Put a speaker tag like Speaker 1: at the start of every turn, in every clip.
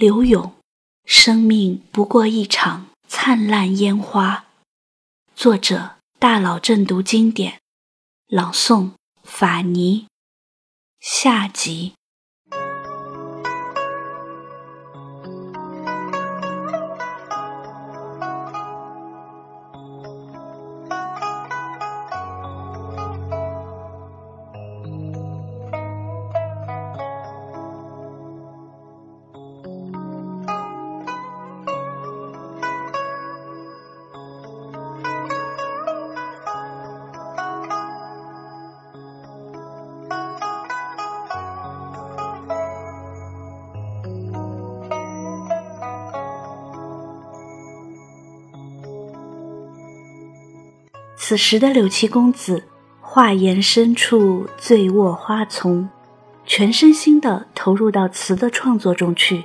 Speaker 1: 柳永，生命不过一场灿烂烟花。作者：大佬正读经典，朗诵：法尼。下集。此时的柳七公子，画檐深处醉卧花丛，全身心地投入到词的创作中去，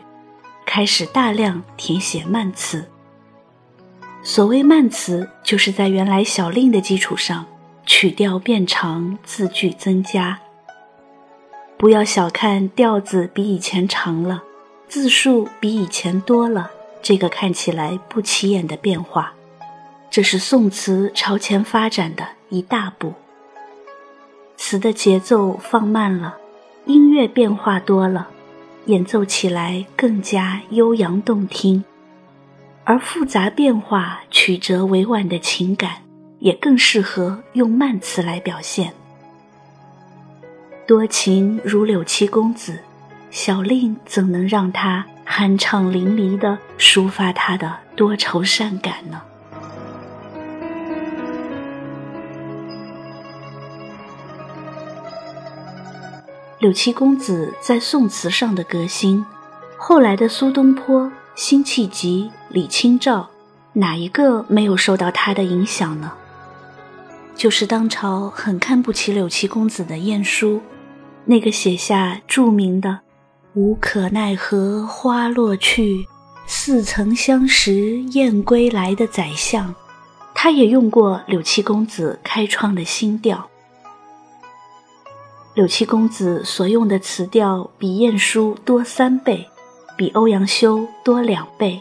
Speaker 1: 开始大量填写慢词。所谓慢词，就是在原来小令的基础上，曲调变长，字句增加。不要小看调子比以前长了，字数比以前多了，这个看起来不起眼的变化。这是宋词朝前发展的一大步。词的节奏放慢了，音乐变化多了，演奏起来更加悠扬动听。而复杂变化、曲折委婉的情感，也更适合用慢词来表现。多情如柳七公子，小令怎能让他酣畅淋漓地抒发他的多愁善感呢？柳七公子在宋词上的革新，后来的苏东坡、辛弃疾、李清照，哪一个没有受到他的影响呢？就是当朝很看不起柳七公子的晏殊，那个写下著名的“无可奈何花落去，似曾相识燕归来”的宰相，他也用过柳七公子开创的新调。柳七公子所用的词调比晏殊多三倍，比欧阳修多两倍。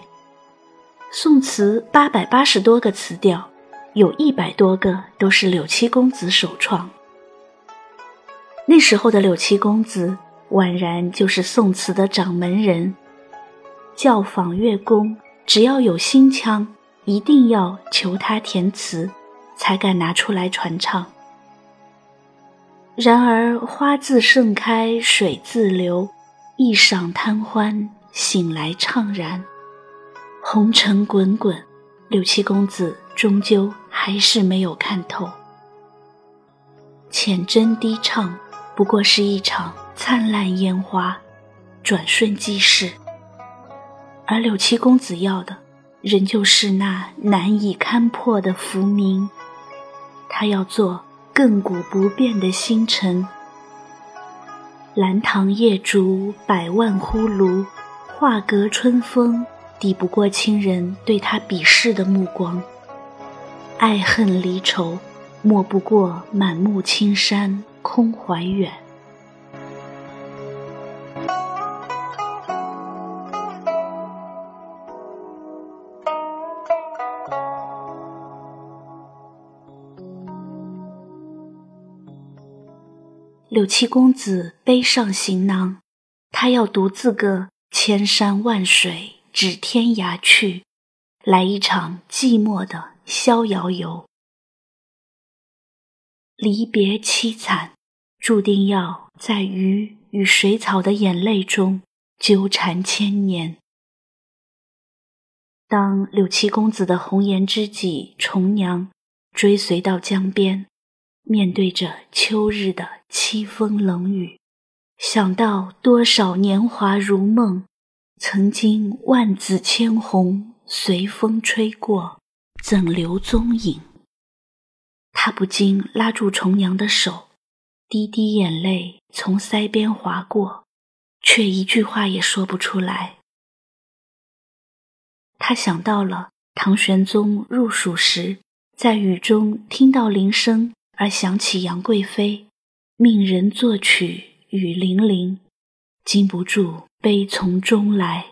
Speaker 1: 宋词八百八十多个词调，有一百多个都是柳七公子首创。那时候的柳七公子，宛然就是宋词的掌门人。教坊乐工，只要有新腔，一定要求他填词，才敢拿出来传唱。然而花自盛开，水自流，一晌贪欢，醒来怅然。红尘滚滚，柳七公子终究还是没有看透。浅斟低唱，不过是一场灿烂烟花，转瞬即逝。而柳七公子要的，仍旧是那难以勘破的浮名。他要做。亘古不变的星辰，兰塘夜竹百万呼噜，画阁春风抵不过亲人对他鄙视的目光，爱恨离愁莫不过满目青山空怀远。柳七公子背上行囊，他要独自个千山万水指天涯去，来一场寂寞的逍遥游。离别凄惨，注定要在鱼与水草的眼泪中纠缠千年。当柳七公子的红颜知己重娘追随到江边。面对着秋日的凄风冷雨，想到多少年华如梦，曾经万紫千红随风吹过，怎留踪影？他不禁拉住重娘的手，滴滴眼泪从腮边划过，却一句话也说不出来。他想到了唐玄宗入蜀时，在雨中听到铃声。而想起杨贵妃，命人作曲雨霖铃，禁不住悲从中来，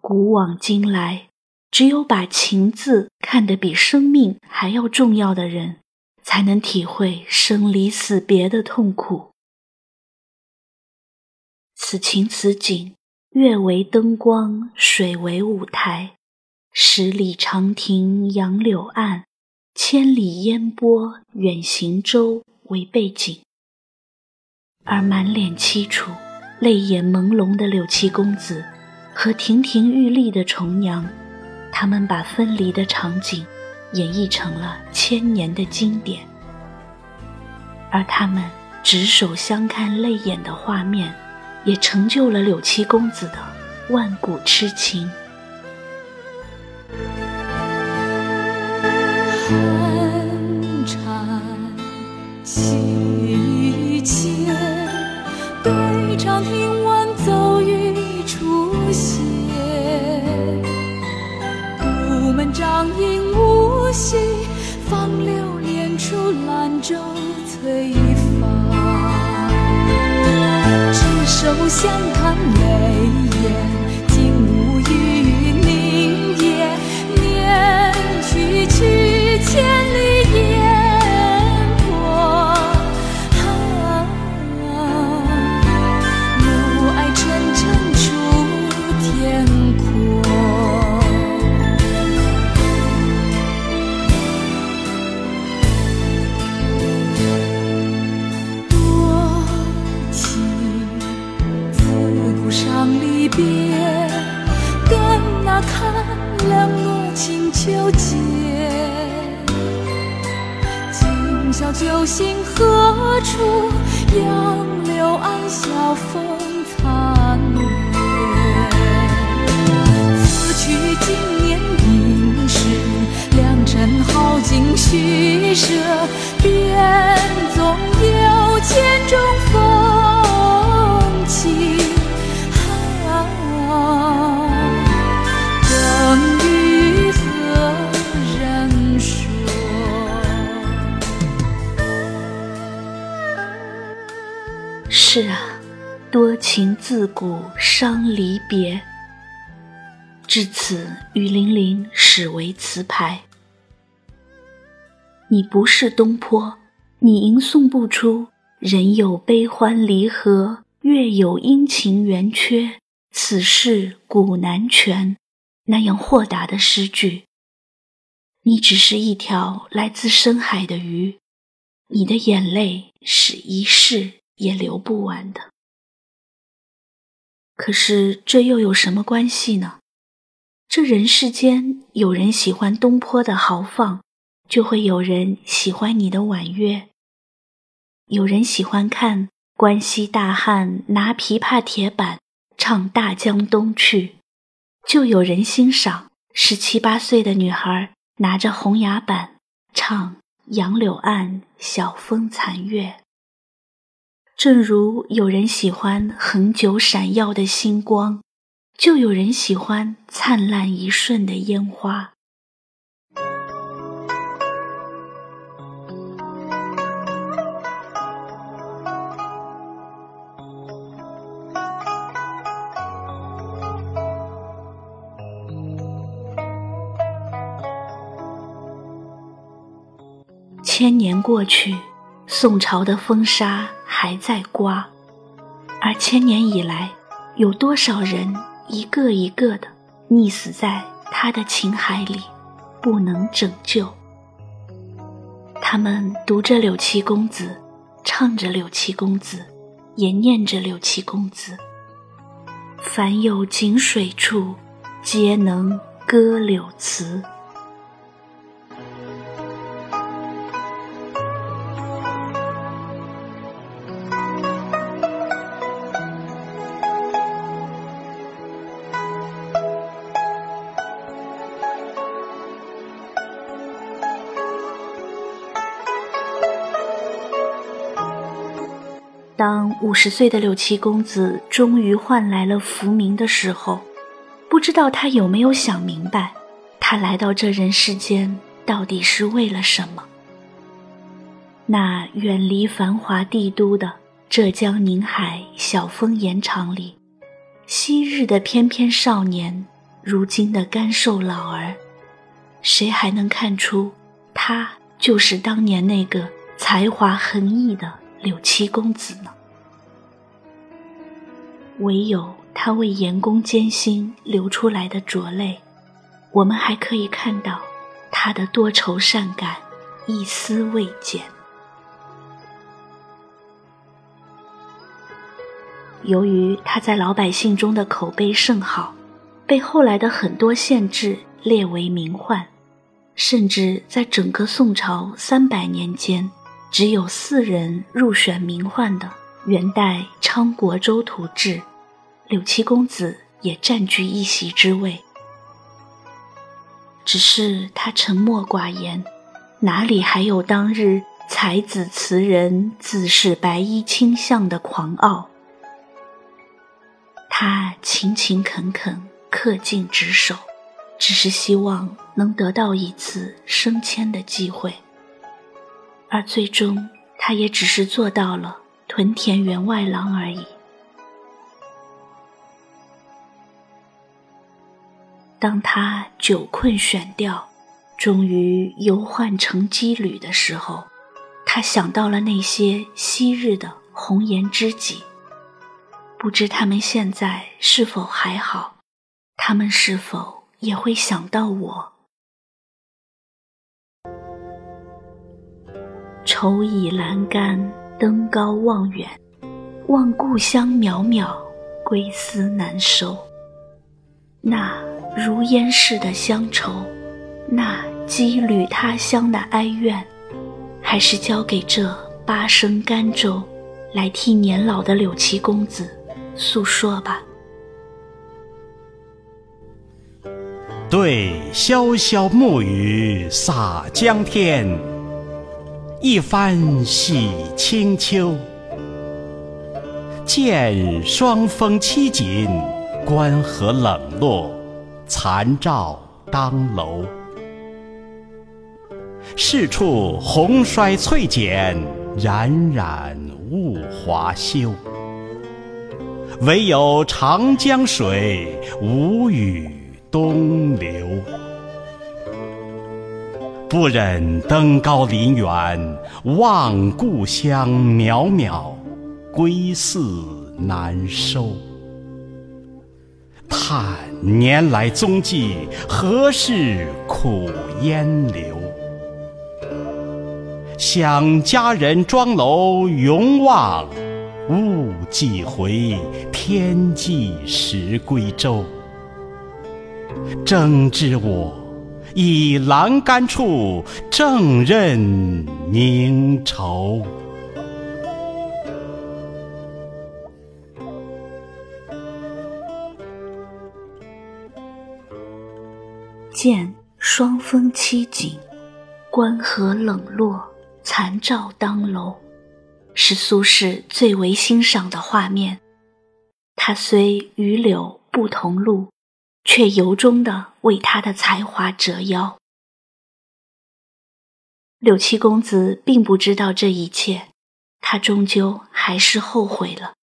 Speaker 1: 古往今来，只有把情字看得比生命还要重要的人，才能体会生离死别的痛苦。此情此景，月为灯光，水为舞台，十里长亭杨柳岸，千里烟波远行舟为背景，而满脸凄楚、泪眼朦胧的柳七公子和亭亭玉立的重娘，他们把分离的场景演绎成了千年的经典，而他们执手相看泪眼的画面。也成就了柳七公子的万古痴情。
Speaker 2: 寒蝉细雨间，对唱听晚奏语出现。杜门帐饮无息，芳柳帘处兰舟催发。执。手相看情
Speaker 1: 自古伤离别。至此，雨霖铃始为词牌。你不是东坡，你吟诵不出“人有悲欢离合，月有阴晴圆缺，此事古难全”那样豁达的诗句。你只是一条来自深海的鱼，你的眼泪是一世。也流不完的。可是这又有什么关系呢？这人世间，有人喜欢东坡的豪放，就会有人喜欢你的婉约；有人喜欢看关西大汉拿琵琶铁板唱《大江东去》，就有人欣赏十七八岁的女孩拿着红牙板唱《杨柳岸，晓风残月》。正如有人喜欢恒久闪耀的星光，就有人喜欢灿烂一瞬的烟花。千年过去。宋朝的风沙还在刮，而千年以来，有多少人一个一个的溺死在他的情海里，不能拯救。他们读着柳七公子，唱着柳七公子，也念着柳七公子。凡有井水处，皆能歌柳词。当五十岁的柳七公子终于换来了浮名的时候，不知道他有没有想明白，他来到这人世间到底是为了什么？那远离繁华帝都的浙江宁海小风盐场里，昔日的翩翩少年，如今的干瘦老儿，谁还能看出他就是当年那个才华横溢的柳七公子呢？唯有他为严公艰辛流出来的浊泪，我们还可以看到他的多愁善感，一丝未减。由于他在老百姓中的口碑甚好，被后来的很多县志列为名宦，甚至在整个宋朝三百年间，只有四人入选名宦的。元代昌国州图志，柳七公子也占据一席之位。只是他沉默寡言，哪里还有当日才子词人自是白衣卿相的狂傲？他勤勤恳恳，恪尽职守，只是希望能得到一次升迁的机会，而最终他也只是做到了。屯田员外郎而已。当他久困选调，终于游宦成羁旅的时候，他想到了那些昔日的红颜知己，不知他们现在是否还好？他们是否也会想到我？愁倚栏杆。登高望远，望故乡渺渺，归思难收。那如烟似的乡愁，那羁旅他乡的哀怨，还是交给这八声甘州，来替年老的柳七公子诉说吧。
Speaker 3: 对潇潇暮雨洒江天。一番洗清秋，见霜风凄紧，关河冷落，残照当楼。是处红衰翠减，冉冉物华休。唯有长江水，无语东流。不忍登高临远，望故乡渺渺，归思难收。叹年来踪迹，何事苦烟流？想家人庄楼永望，误几回天际时归舟。争知我。倚栏杆处，正任凝愁。
Speaker 1: 见霜风凄景，关河冷落，残照当楼，是苏轼最为欣赏的画面。他虽与柳不同路。却由衷的为他的才华折腰。柳七公子并不知道这一切，他终究还是后悔了。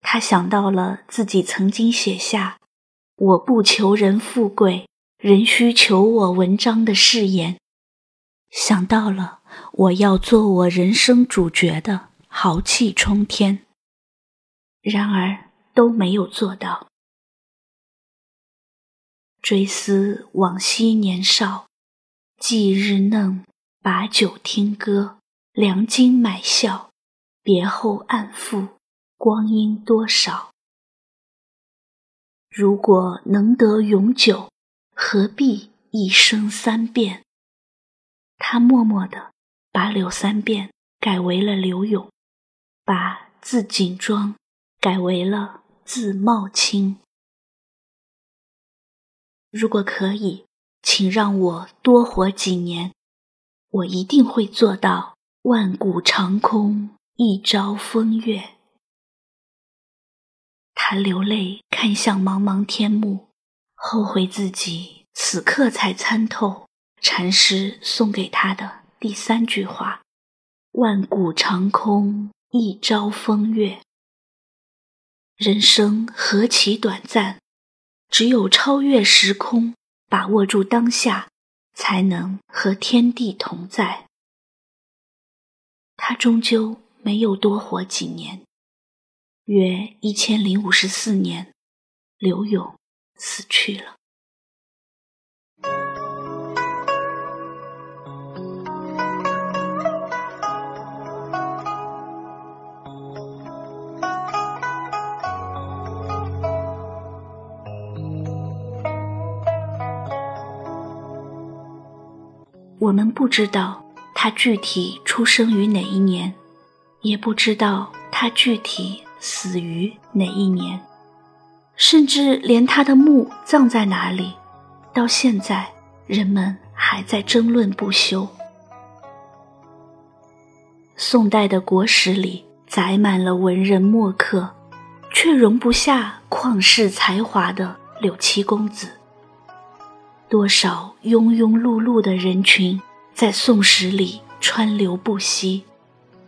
Speaker 1: 他想到了自己曾经写下“我不求人富贵，人须求我文章”的誓言，想到了我要做我人生主角的豪气冲天，然而都没有做到。追思往昔年少，记日嫩，把酒听歌，良金买笑，别后暗负光阴多少。如果能得永久，何必一生三变？他默默地把柳三变改为了柳永，把字锦庄改为了字茂清。如果可以，请让我多活几年，我一定会做到万古长空，一朝风月。他流泪看向茫茫天幕，后悔自己此刻才参透禅师送给他的第三句话：“万古长空，一朝风月。”人生何其短暂！只有超越时空，把握住当下，才能和天地同在。他终究没有多活几年，约一千零五十四年，刘永死去了。我们不知道他具体出生于哪一年，也不知道他具体死于哪一年，甚至连他的墓葬在哪里，到现在人们还在争论不休。宋代的国史里载满了文人墨客，却容不下旷世才华的柳七公子。多少庸庸碌碌的人群在宋史里川流不息，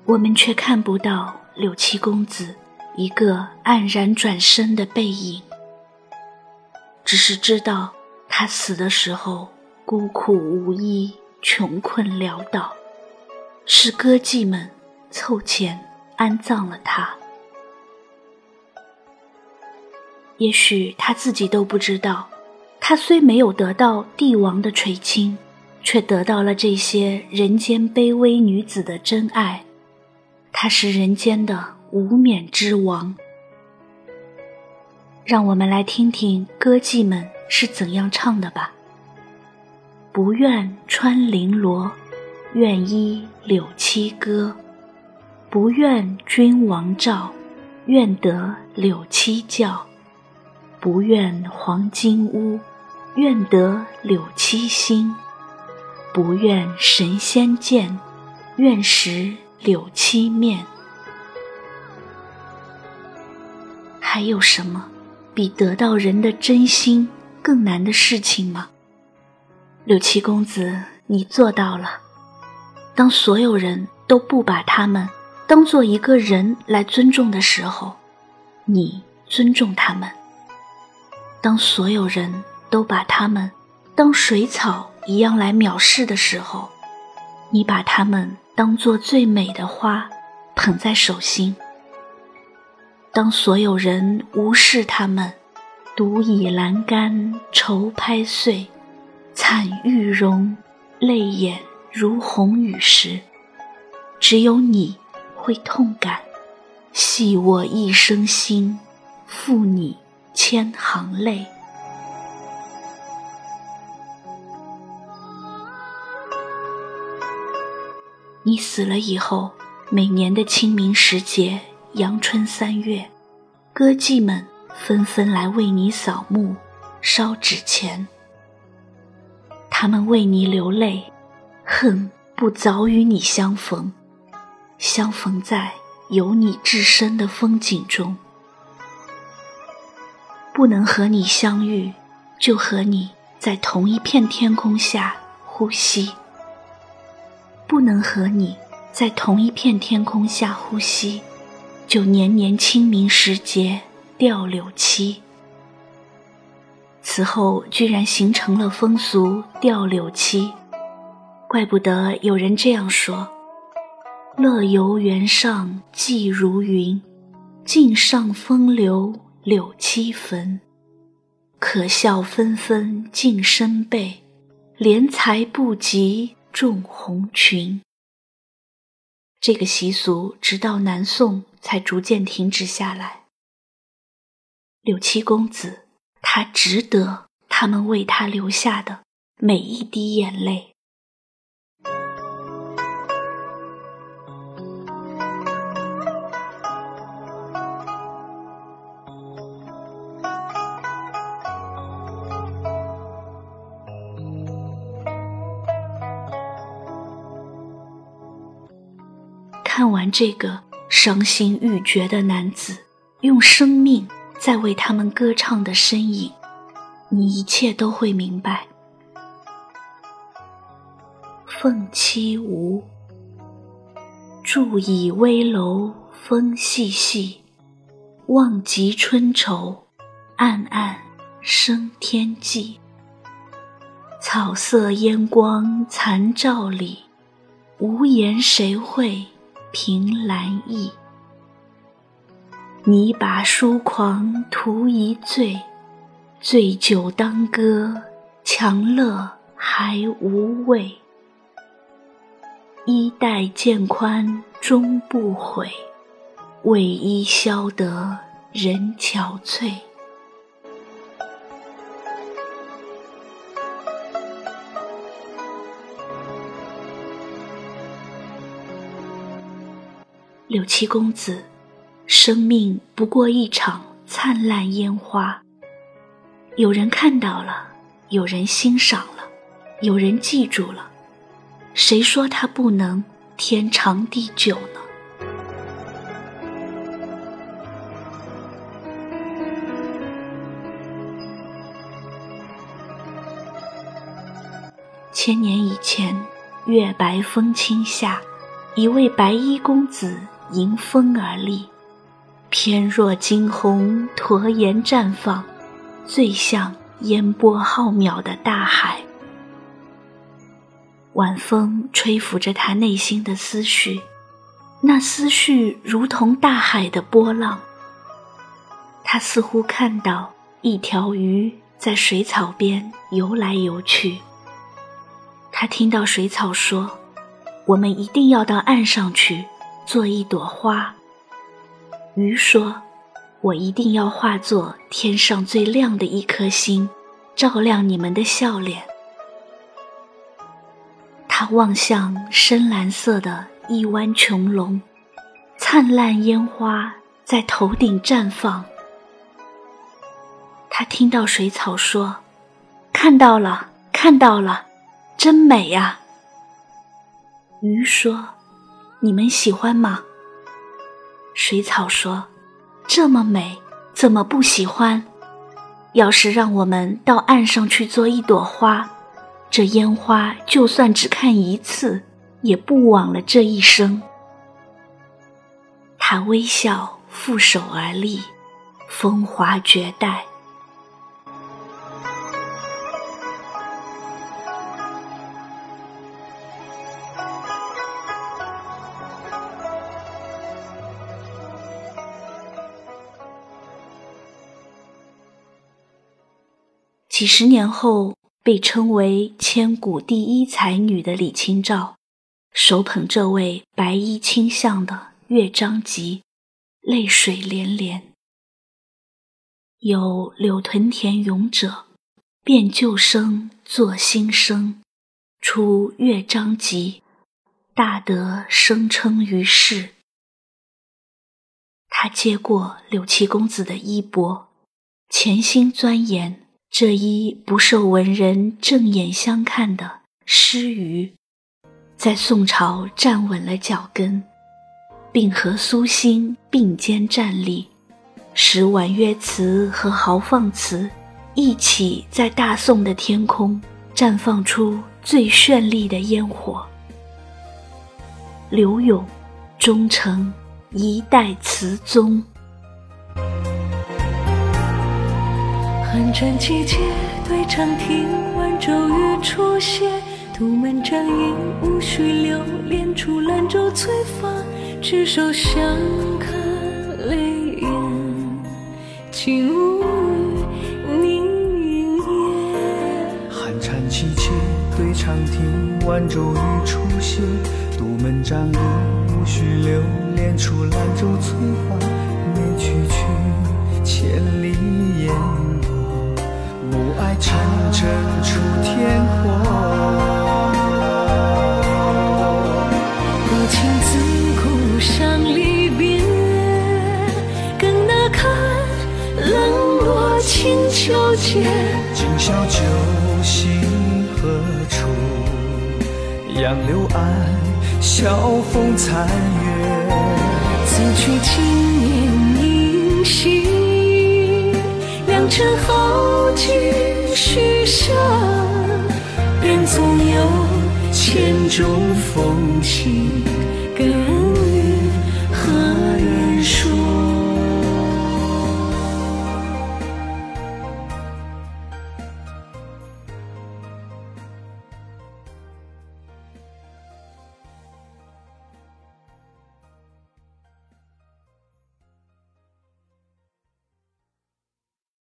Speaker 1: 我们却看不到柳七公子一个黯然转身的背影。只是知道他死的时候孤苦无依、穷困潦倒，是歌妓们凑钱安葬了他。也许他自己都不知道。他虽没有得到帝王的垂青，却得到了这些人间卑微女子的真爱。他是人间的无冕之王。让我们来听听歌妓们是怎样唱的吧。不愿穿绫罗，愿依柳七歌。不愿君王诏，愿得柳七教。不愿黄金屋。愿得柳七星，不愿神仙见，愿识柳七面。还有什么比得到人的真心更难的事情吗？柳七公子，你做到了。当所有人都不把他们当做一个人来尊重的时候，你尊重他们。当所有人。都把它们当水草一样来藐视的时候，你把它们当做最美的花捧在手心。当所有人无视他们，独倚栏杆愁拍碎，惨玉容，泪眼如红雨时，只有你会痛感，系我一生心，负你千行泪。你死了以后，每年的清明时节、阳春三月，歌妓们纷纷来为你扫墓、烧纸钱。他们为你流泪，恨不早与你相逢，相逢在有你至深的风景中。不能和你相遇，就和你在同一片天空下呼吸。不能和你在同一片天空下呼吸，就年年清明时节吊柳七。此后居然形成了风俗吊柳七，怪不得有人这样说：“乐游原上寄如云，径上风流柳七坟。可笑纷纷尽身背，怜才不及。”众红裙，这个习俗直到南宋才逐渐停止下来。柳七公子，他值得他们为他流下的每一滴眼泪。这个伤心欲绝的男子用生命在为他们歌唱的身影，你一切都会明白。凤栖梧，伫倚危楼风细细，望极春愁，暗暗生天际。草色烟光残照里，无言谁会凭栏意？你把疏狂图一醉，醉酒当歌，强乐还无味。衣带渐宽终不悔，为伊消得人憔悴。柳七公子，生命不过一场灿烂烟花。有人看到了，有人欣赏了，有人记住了。谁说它不能天长地久呢？千年以前，月白风清下，一位白衣公子迎风而立，翩若惊鸿，驼颜绽放，最像烟波浩渺的大海。晚风吹拂着他内心的思绪，那思绪如同大海的波浪。他似乎看到一条鱼在水草边游来游去。他听到水草说：“我们一定要到岸上去做一朵花。”鱼说：“我一定要化作天上最亮的一颗星，照亮你们的笑脸。”他望向深蓝色的一湾穹隆，灿烂烟花在头顶绽放。他听到水草说：“看到了，看到了，真美呀。”鱼说：“你们喜欢吗？”水草说：“这么美，怎么不喜欢？要是让我们到岸上去做一朵花。”这烟花就算只看一次，也不枉了这一生。他微笑，负手而立，风华绝代。几十年后。被称为千古第一才女的李清照，手捧这位白衣卿相的乐章集，泪水连连。有柳屯田咏者，变旧声作新声，出乐章集，大得声称于世。他接过柳七公子的衣钵，潜心钻研。这一不受文人正眼相看的诗余，在宋朝站稳了脚跟，并和苏辛并肩站立，使婉约词和豪放词一起在大宋的天空绽放出最绚丽的烟火。柳永，终成一代词宗。
Speaker 4: 寒战季节，对长亭晚骤雨初歇，杜门战影，无需留恋出兰舟催发，执手相看泪眼，竟无语凝噎。
Speaker 5: 寒蝉凄切，对长亭晚骤雨初歇，杜门战影，无需留恋出兰舟催发，念去去，千里烟。暮霭沉沉出天火，
Speaker 4: 多情自古伤离别，更那堪冷落清秋节。
Speaker 5: 今宵酒醒何处？杨柳岸，晓风残月。
Speaker 4: 此去经年应惜，良辰好。几许下，便总有千种风情更。